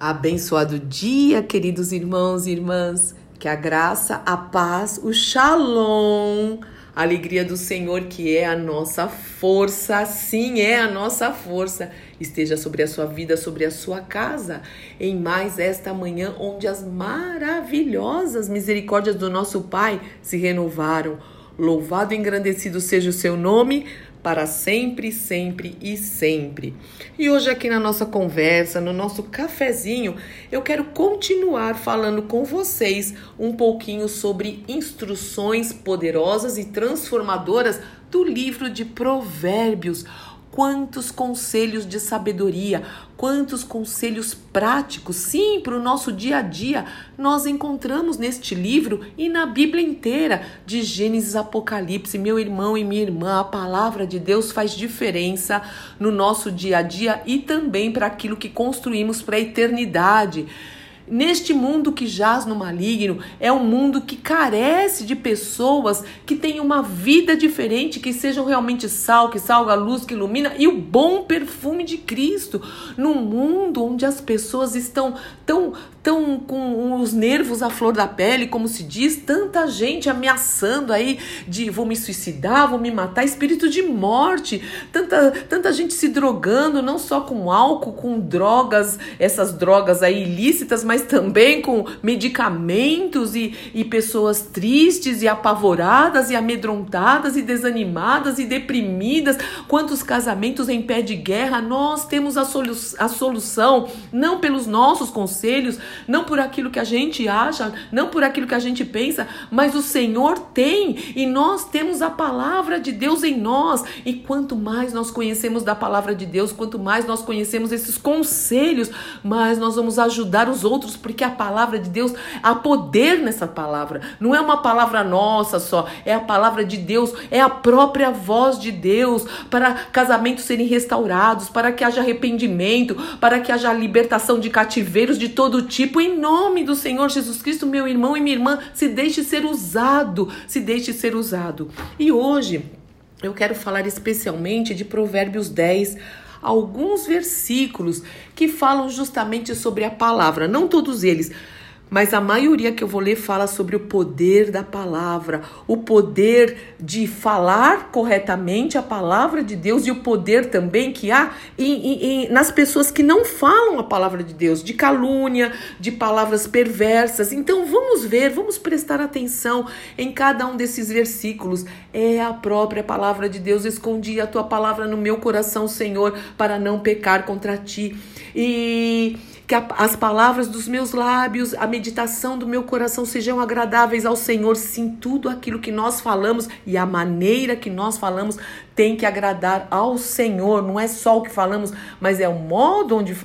Abençoado dia, queridos irmãos e irmãs. Que a graça, a paz, o shalom, a alegria do Senhor, que é a nossa força, sim, é a nossa força, esteja sobre a sua vida, sobre a sua casa, em mais esta manhã, onde as maravilhosas misericórdias do nosso Pai se renovaram. Louvado e engrandecido seja o seu nome para sempre, sempre e sempre. E hoje, aqui na nossa conversa, no nosso cafezinho, eu quero continuar falando com vocês um pouquinho sobre instruções poderosas e transformadoras do livro de Provérbios quantos conselhos de sabedoria, quantos conselhos práticos, sim, para o nosso dia a dia, nós encontramos neste livro e na Bíblia inteira, de Gênesis Apocalipse. Meu irmão e minha irmã, a palavra de Deus faz diferença no nosso dia a dia e também para aquilo que construímos para a eternidade. Neste mundo que jaz no maligno, é um mundo que carece de pessoas que tenham uma vida diferente, que sejam realmente sal, que salga a luz, que ilumina e o bom perfume de Cristo. Num mundo onde as pessoas estão tão, tão com os nervos à flor da pele, como se diz, tanta gente ameaçando aí de vou me suicidar, vou me matar, espírito de morte, tanta, tanta gente se drogando, não só com álcool, com drogas, essas drogas aí ilícitas, mas também com medicamentos e, e pessoas tristes e apavoradas e amedrontadas e desanimadas e deprimidas. Quantos casamentos em pé de guerra? Nós temos a, solu a solução, não pelos nossos conselhos, não por aquilo que a gente acha, não por aquilo que a gente pensa, mas o Senhor tem e nós temos a palavra de Deus em nós. E quanto mais nós conhecemos da palavra de Deus, quanto mais nós conhecemos esses conselhos, mais nós vamos ajudar os outros, porque a palavra de Deus, há poder nessa palavra. Não é uma palavra nossa só, é a palavra de Deus, é a própria voz de Deus para casamentos serem restaurados, para que haja arrependimento, para que haja libertação de cativeiros de todo tipo tipo, em nome do Senhor Jesus Cristo, meu irmão e minha irmã, se deixe ser usado, se deixe ser usado. E hoje eu quero falar especialmente de Provérbios 10, alguns versículos que falam justamente sobre a palavra, não todos eles mas a maioria que eu vou ler fala sobre o poder da palavra, o poder de falar corretamente a palavra de Deus e o poder também que há em, em, nas pessoas que não falam a palavra de Deus, de calúnia, de palavras perversas. Então vamos ver, vamos prestar atenção em cada um desses versículos. É a própria palavra de Deus. Escondi a tua palavra no meu coração, Senhor, para não pecar contra ti. E que a, as palavras dos meus lábios, a meditação do meu coração sejam agradáveis ao Senhor. Sim, tudo aquilo que nós falamos e a maneira que nós falamos tem que agradar ao Senhor. Não é só o que falamos, mas é o modo onde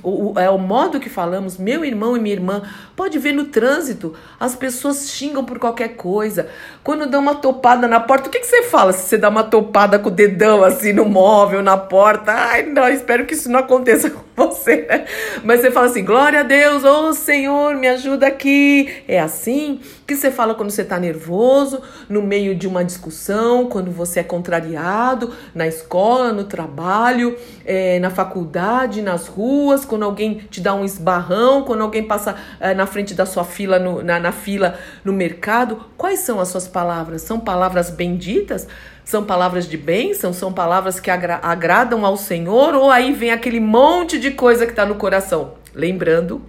é o modo que falamos. Meu irmão e minha irmã, pode ver no trânsito, as pessoas xingam por qualquer coisa. Quando dão uma topada na porta, o que, que você fala se você dá uma topada com o dedão assim no móvel, na porta? Ai, não, espero que isso não aconteça com você. Né? Mas você fala assim: glória a Deus, ô Senhor, me ajuda aqui. É assim que você fala quando você está nervoso, no meio de uma discussão, quando você é contrariado na escola, no trabalho, é, na faculdade, nas ruas, quando alguém te dá um esbarrão, quando alguém passa é, na frente da sua fila, no, na, na fila no mercado. Quais são as suas palavras? São palavras benditas? São palavras de bênção? São palavras que agra agradam ao Senhor? Ou aí vem aquele monte de coisa que está no coração? Lembrando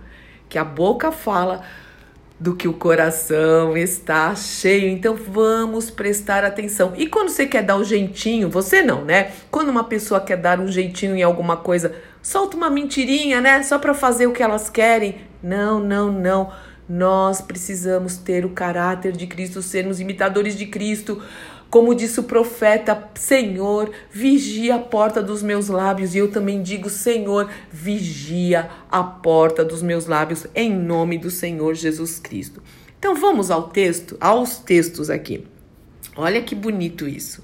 que a boca fala do que o coração está cheio. Então vamos prestar atenção. E quando você quer dar um jeitinho, você não, né? Quando uma pessoa quer dar um jeitinho em alguma coisa, solta uma mentirinha, né? Só para fazer o que elas querem. Não, não, não. Nós precisamos ter o caráter de Cristo, sermos imitadores de Cristo. Como disse o profeta, Senhor, vigia a porta dos meus lábios. E eu também digo, Senhor, vigia a porta dos meus lábios, em nome do Senhor Jesus Cristo. Então vamos ao texto, aos textos aqui. Olha que bonito isso.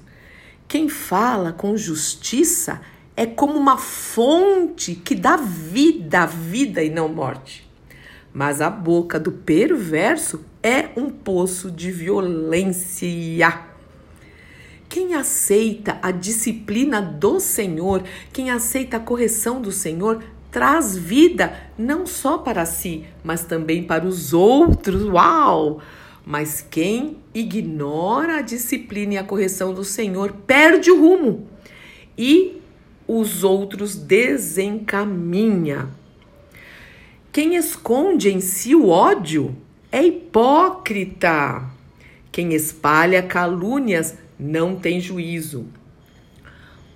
Quem fala com justiça é como uma fonte que dá vida, vida e não morte. Mas a boca do perverso é um poço de violência. Quem aceita a disciplina do Senhor, quem aceita a correção do Senhor, traz vida não só para si, mas também para os outros. Uau! Mas quem ignora a disciplina e a correção do Senhor perde o rumo e os outros desencaminha. Quem esconde em si o ódio é hipócrita. Quem espalha calúnias não tem juízo.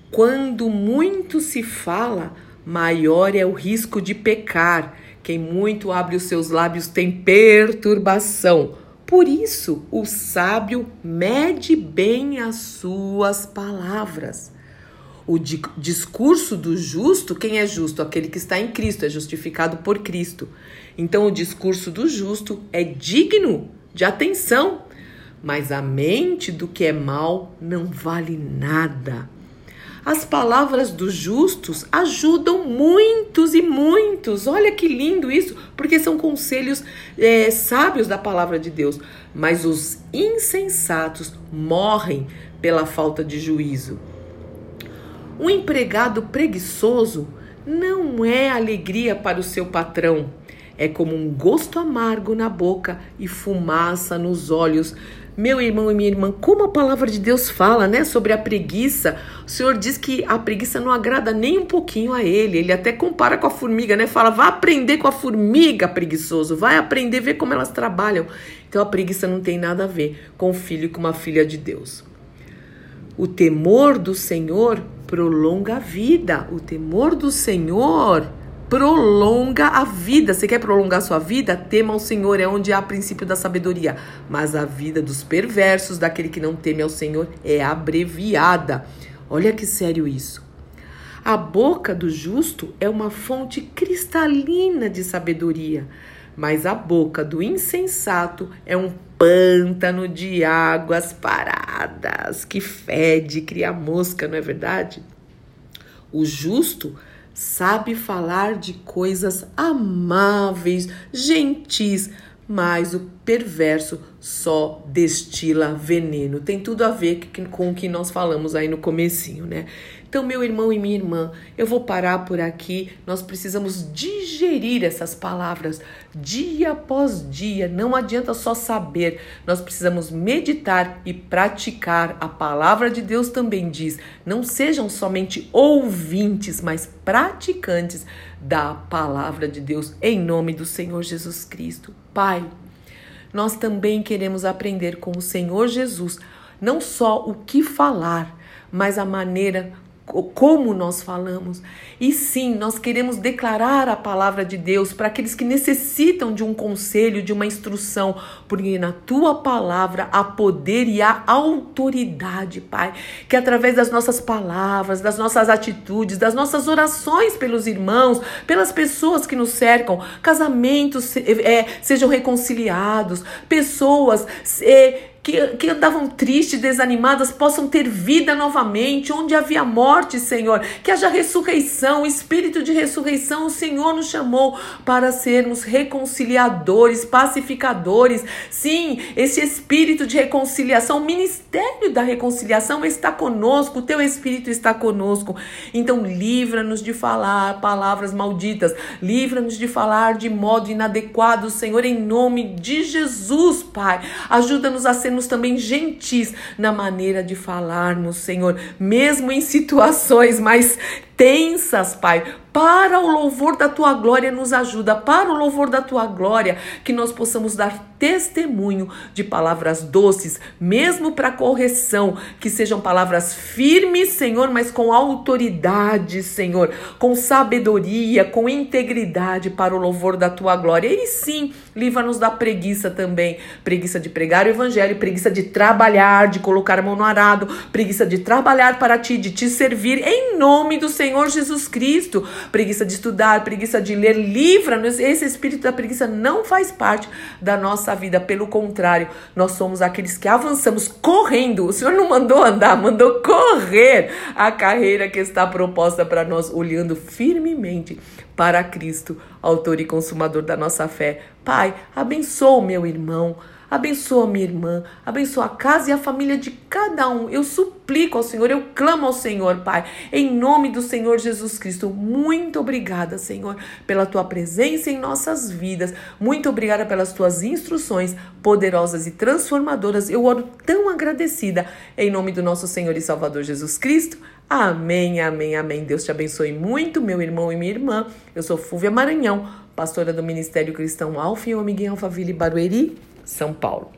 Quando muito se fala, maior é o risco de pecar. Quem muito abre os seus lábios tem perturbação. Por isso, o sábio mede bem as suas palavras. O di discurso do justo, quem é justo? Aquele que está em Cristo, é justificado por Cristo. Então, o discurso do justo é digno de atenção, mas a mente do que é mal não vale nada. As palavras dos justos ajudam muitos e muitos. Olha que lindo isso, porque são conselhos é, sábios da palavra de Deus. Mas os insensatos morrem pela falta de juízo. Um empregado preguiçoso não é alegria para o seu patrão. É como um gosto amargo na boca e fumaça nos olhos. Meu irmão e minha irmã, como a palavra de Deus fala, né, sobre a preguiça. O Senhor diz que a preguiça não agrada nem um pouquinho a ele. Ele até compara com a formiga, né? Fala: "Vá aprender com a formiga, preguiçoso. Vai aprender ver como elas trabalham". Então a preguiça não tem nada a ver com o filho e com uma filha de Deus. O temor do Senhor prolonga a vida. O temor do Senhor prolonga a vida. Você quer prolongar sua vida? Tema ao Senhor, é onde há princípio da sabedoria. Mas a vida dos perversos, daquele que não teme ao Senhor, é abreviada. Olha que sério isso. A boca do justo é uma fonte cristalina de sabedoria, mas a boca do insensato é um pântano de águas paradas que fede, cria mosca, não é verdade? O justo sabe falar de coisas amáveis, gentis, mas o perverso só destila veneno. Tem tudo a ver com o que nós falamos aí no comecinho, né? Então, meu irmão e minha irmã, eu vou parar por aqui. Nós precisamos digerir essas palavras dia após dia. Não adianta só saber, nós precisamos meditar e praticar. A palavra de Deus também diz: não sejam somente ouvintes, mas praticantes da palavra de Deus, em nome do Senhor Jesus Cristo. Pai, nós também queremos aprender com o Senhor Jesus, não só o que falar, mas a maneira como nós falamos. E sim, nós queremos declarar a palavra de Deus para aqueles que necessitam de um conselho, de uma instrução, porque na tua palavra há poder e há autoridade, Pai. Que através das nossas palavras, das nossas atitudes, das nossas orações pelos irmãos, pelas pessoas que nos cercam, casamentos é, sejam reconciliados, pessoas. É, que, que andavam tristes, desanimadas, possam ter vida novamente, onde havia morte, Senhor, que haja ressurreição, espírito de ressurreição, o Senhor nos chamou para sermos reconciliadores, pacificadores. Sim, esse espírito de reconciliação, o ministério da reconciliação está conosco, o teu espírito está conosco. Então, livra-nos de falar palavras malditas, livra-nos de falar de modo inadequado, Senhor, em nome de Jesus, Pai. Ajuda-nos a ser sermos também gentis na maneira de falarmos, Senhor, mesmo em situações mais tensas, Pai, para o louvor da tua glória nos ajuda, para o louvor da tua glória, que nós possamos dar testemunho de palavras doces, mesmo para correção, que sejam palavras firmes, Senhor, mas com autoridade, Senhor, com sabedoria, com integridade para o louvor da tua glória. E sim, livra-nos da preguiça também, preguiça de pregar o evangelho, preguiça de trabalhar, de colocar a mão no arado, preguiça de trabalhar para ti, de te servir em nome do Senhor Jesus Cristo preguiça de estudar, preguiça de ler, livra-nos. Esse espírito da preguiça não faz parte da nossa vida, pelo contrário, nós somos aqueles que avançamos correndo. O Senhor não mandou andar, mandou correr a carreira que está proposta para nós, olhando firmemente para Cristo, autor e consumador da nossa fé. Pai, abençoa o meu irmão Abençoa minha irmã, abençoa a casa e a família de cada um. Eu suplico ao Senhor, eu clamo ao Senhor, Pai, em nome do Senhor Jesus Cristo. Muito obrigada, Senhor, pela tua presença em nossas vidas. Muito obrigada pelas tuas instruções poderosas e transformadoras. Eu oro tão agradecida em nome do nosso Senhor e Salvador Jesus Cristo. Amém, amém, amém. Deus te abençoe muito, meu irmão e minha irmã. Eu sou Fúvia Maranhão, pastora do Ministério Cristão Alfa e Omega em Alphaville, Barueri, São Paulo.